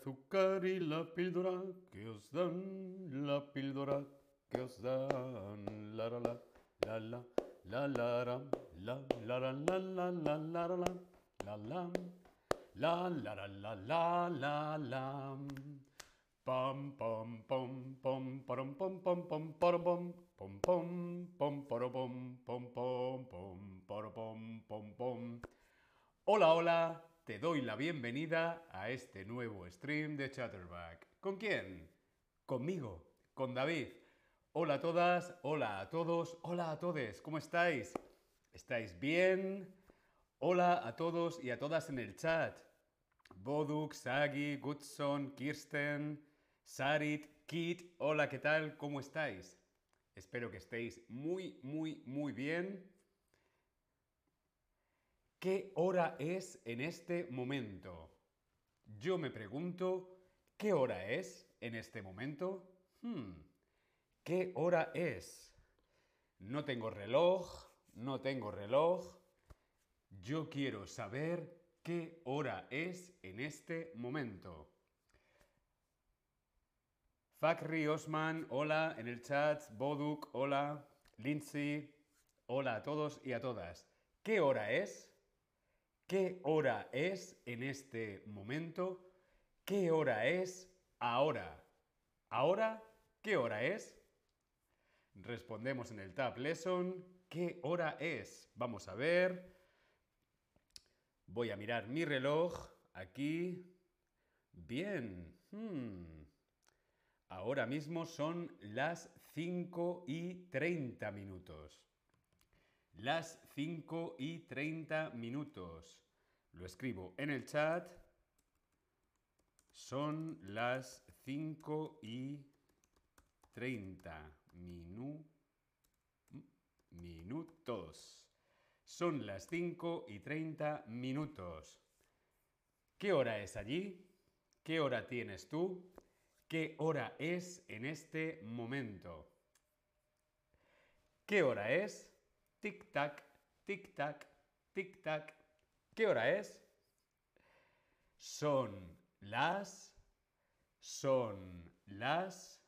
azúcar y la píldora que os dan, la píldora que os dan. La la la, la la, la la la, la la la la la la la la la la la la la la la la la pam pam param pam pam pam param pam pam pam pam param pam pam pam pam param pam pam pam Hola, hola, te doy la bienvenida a este nuevo stream de Chatterback. ¿Con quién? Conmigo, con David. Hola a todas, hola a todos, hola a todos, ¿cómo estáis? ¿Estáis bien? Hola a todos y a todas en el chat. Boduk, Sagi, Goodson, Kirsten, Sarit, Kit, hola, ¿qué tal? ¿Cómo estáis? Espero que estéis muy, muy, muy bien. ¿Qué hora es en este momento? Yo me pregunto, ¿qué hora es en este momento? Hmm, ¿Qué hora es? No tengo reloj, no tengo reloj. Yo quiero saber qué hora es en este momento. Fakri Osman, hola en el chat. Boduk, hola. Lindsay, hola a todos y a todas. ¿Qué hora es? ¿Qué hora es en este momento? ¿Qué hora es ahora? ¿Ahora? ¿Qué hora es? Respondemos en el Tab Lesson. ¿Qué hora es? Vamos a ver. Voy a mirar mi reloj aquí. Bien. Hmm. Ahora mismo son las 5 y 30 minutos. Las 5 y 30 minutos. Lo escribo en el chat. Son las 5 y 30 minu minutos. Son las 5 y 30 minutos. ¿Qué hora es allí? ¿Qué hora tienes tú? ¿Qué hora es en este momento? ¿Qué hora es? Tic-tac, tic-tac, tic-tac. ¿Qué hora es? Son las, son las,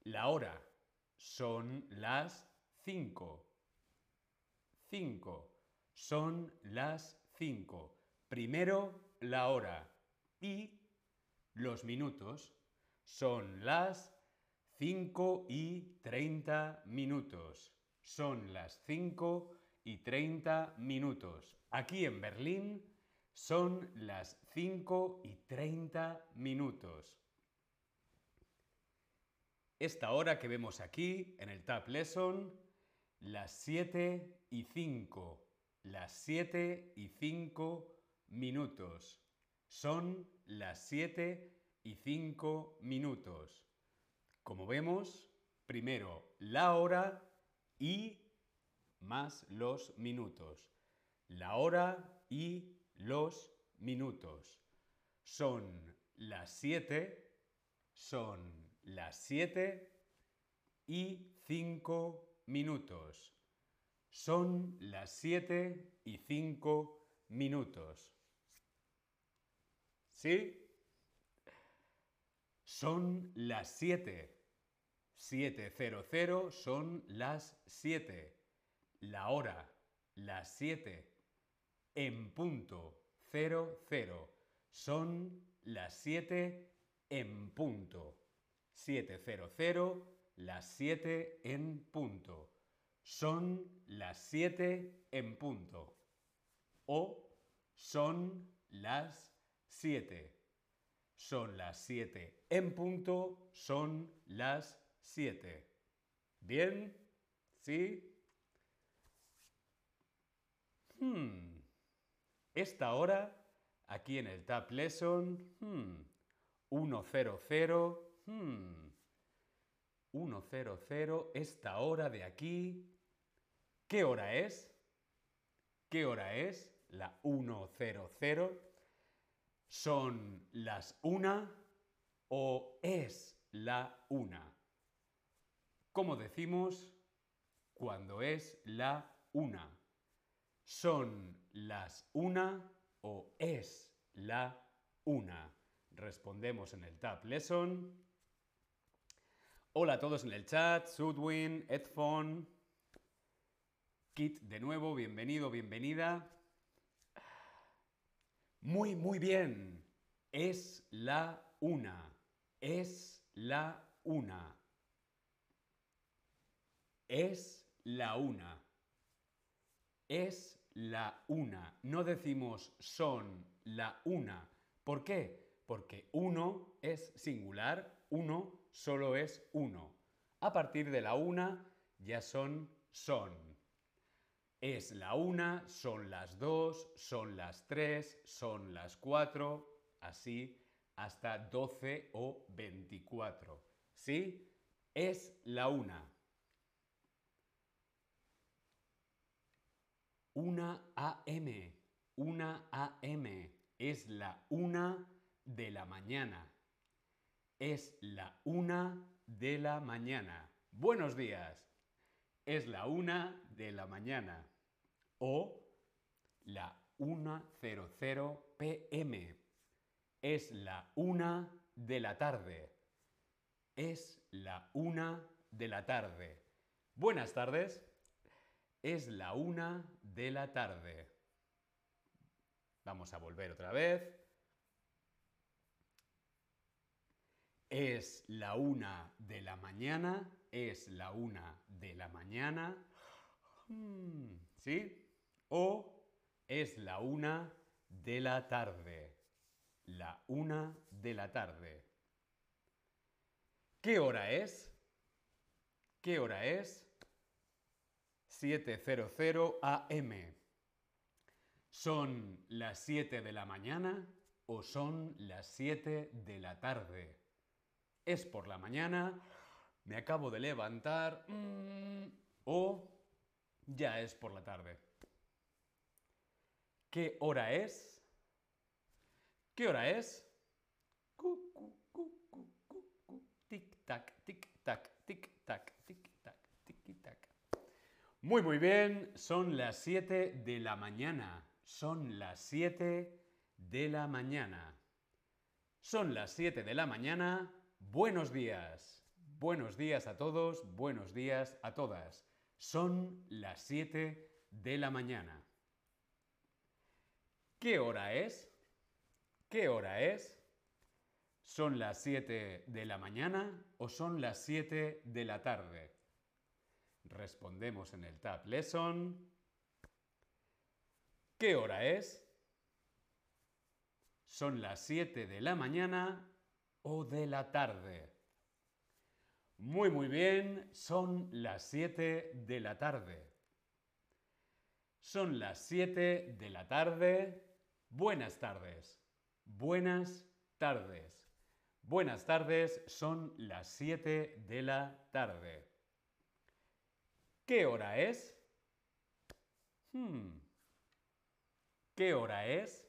la hora, son las cinco. Cinco, son las cinco. Primero la hora y los minutos. Son las cinco y treinta minutos. Son las cinco y treinta minutos. Aquí en Berlín son las 5 y 30 minutos. Esta hora que vemos aquí en el Tab Lesson, las 7 y 5. Las 7 y 5 minutos. Son las 7 y 5 minutos. Como vemos, primero la hora y más los minutos. La hora y los minutos. Son las 7, son las 7 y 5 minutos. Son las 7 y 5 minutos. ¿Sí? Son las 7. 700 son las 7. La hora, las 7 en punto, 00. Son las 7 en punto. 700, las 7 en punto. Son las 7 en punto. O son las 7. Son las 7 en punto, son las 7. ¿Bien? ¿Sí? Hmm. Esta hora, aquí en el Tab Lesson, hmm, 100, hmm, 100, esta hora de aquí, ¿qué hora es? ¿Qué hora es? La 100. ¿Son las 1 o es la 1? ¿Cómo decimos cuando es la 1? ¿Son las una o es la una? Respondemos en el Tab Lesson. Hola a todos en el chat, Sudwin, Edphone, Kit de nuevo, bienvenido, bienvenida. Muy, muy bien. Es la una. Es la una. Es la una. Es la una. No decimos son la una. ¿Por qué? Porque uno es singular, uno solo es uno. A partir de la una ya son son. Es la una, son las dos, son las tres, son las cuatro, así hasta 12 o 24. ¿Sí? Es la una. Una AM. Una AM. Es la una de la mañana. Es la una de la mañana. Buenos días. Es la una de la mañana. O la 1.00 pm. Es la una de la tarde. Es la una de la tarde. Buenas tardes. Es la una de la tarde. Vamos a volver otra vez. Es la una de la mañana. Es la una de la mañana. Hmm, ¿Sí? O es la una de la tarde. La una de la tarde. ¿Qué hora es? ¿Qué hora es? 7.00 am. ¿Son las 7 de la mañana o son las 7 de la tarde? ¿Es por la mañana? ¿Me acabo de levantar? Mm, ¿O ya es por la tarde? ¿Qué hora es? ¿Qué hora es? Tic-tac, tic-tac, tic-tac, tic-tac, tic-tac. Muy, muy bien. Son las 7 de la mañana. Son las 7 de la mañana. Son las 7 de la mañana. Buenos días. Buenos días a todos. Buenos días a todas. Son las 7 de la mañana. ¿Qué hora es? ¿Qué hora es? ¿Son las 7 de la mañana o son las 7 de la tarde? Respondemos en el Tab Lesson. ¿Qué hora es? ¿Son las 7 de la mañana o de la tarde? Muy, muy bien, son las 7 de la tarde. Son las 7 de la tarde. Buenas tardes. Buenas tardes. Buenas tardes, son las 7 de la tarde. ¿Qué hora es? Hmm. ¿Qué hora es?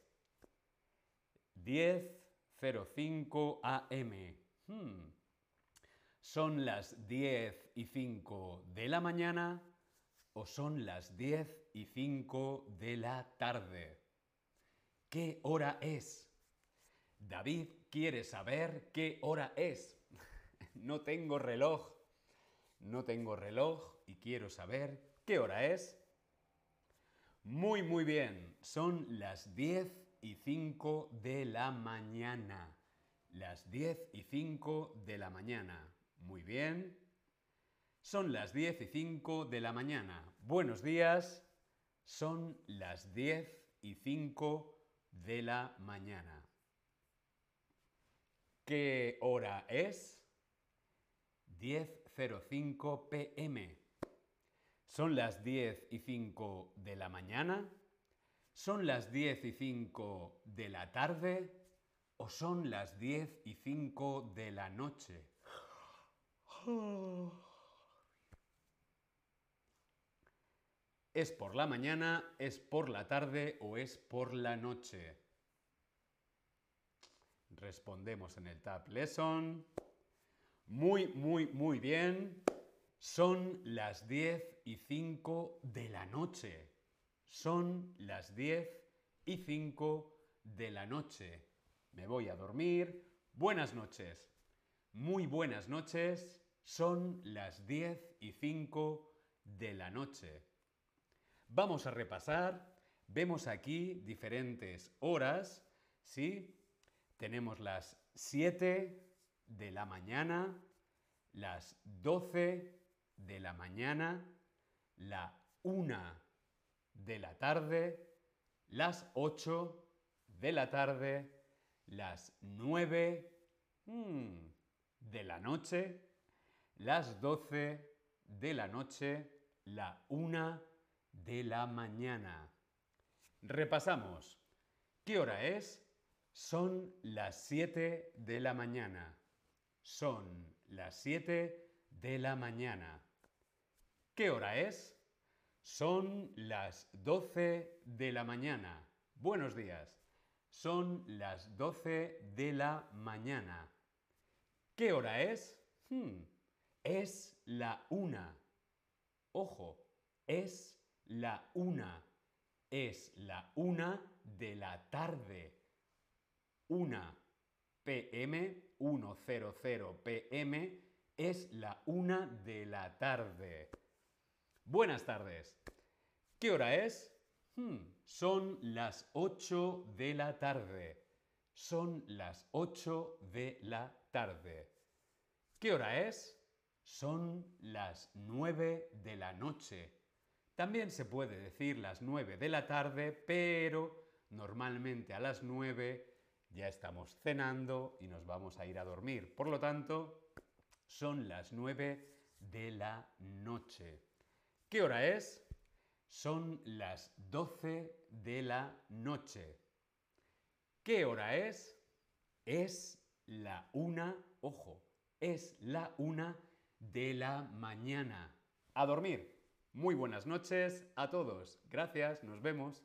10.05 am. Hmm. ¿Son las 10 y 5 de la mañana o son las 10 y 5 de la tarde? ¿Qué hora es? David quiere saber qué hora es. no tengo reloj. No tengo reloj y quiero saber qué hora es. Muy, muy bien. Son las 10 y 5 de la mañana. Las 10 y 5 de la mañana. Muy bien. Son las 10 y 5 de la mañana. Buenos días. Son las 10 y 5 de la mañana. ¿Qué hora es? 10.05 pm. ¿Son las 10 y 5 de la mañana? ¿Son las 10 y 5 de la tarde? ¿O son las 10 y 5 de la noche? ¿Es por la mañana, es por la tarde o es por la noche? Respondemos en el Tab Lesson. Muy, muy, muy bien. Son las 10 y 5 de la noche. Son las 10 y 5 de la noche. me voy a dormir. Buenas noches. Muy buenas noches. Son las 10 y 5 de la noche. Vamos a repasar. Vemos aquí diferentes horas, ¿sí? Tenemos las 7 de la mañana, las 12 de la mañana, la 1 de la tarde, las 8 de la tarde, las 9 hmm, de la noche, las 12 de la noche, la 1 de la mañana. Repasamos. ¿Qué hora es? Son las 7 de la mañana. Son las 7 de la mañana. ¿Qué hora es? Son las 12 de la mañana. Buenos días. Son las 12 de la mañana. ¿Qué hora es? Hmm, es la una. Ojo, es la una. Es la una de la tarde. Una pm, 100 pm, es la una de la tarde. Buenas tardes. ¿Qué hora es? Hmm, son las 8 de la tarde. Son las 8 de la tarde. ¿Qué hora es? Son las 9 de la noche. También se puede decir las 9 de la tarde, pero normalmente a las 9 ya estamos cenando y nos vamos a ir a dormir. Por lo tanto, son las 9 de la noche. ¿Qué hora es? Son las 12 de la noche. ¿Qué hora es? Es la una, ojo, es la una de la mañana. A dormir. Muy buenas noches a todos. Gracias, nos vemos.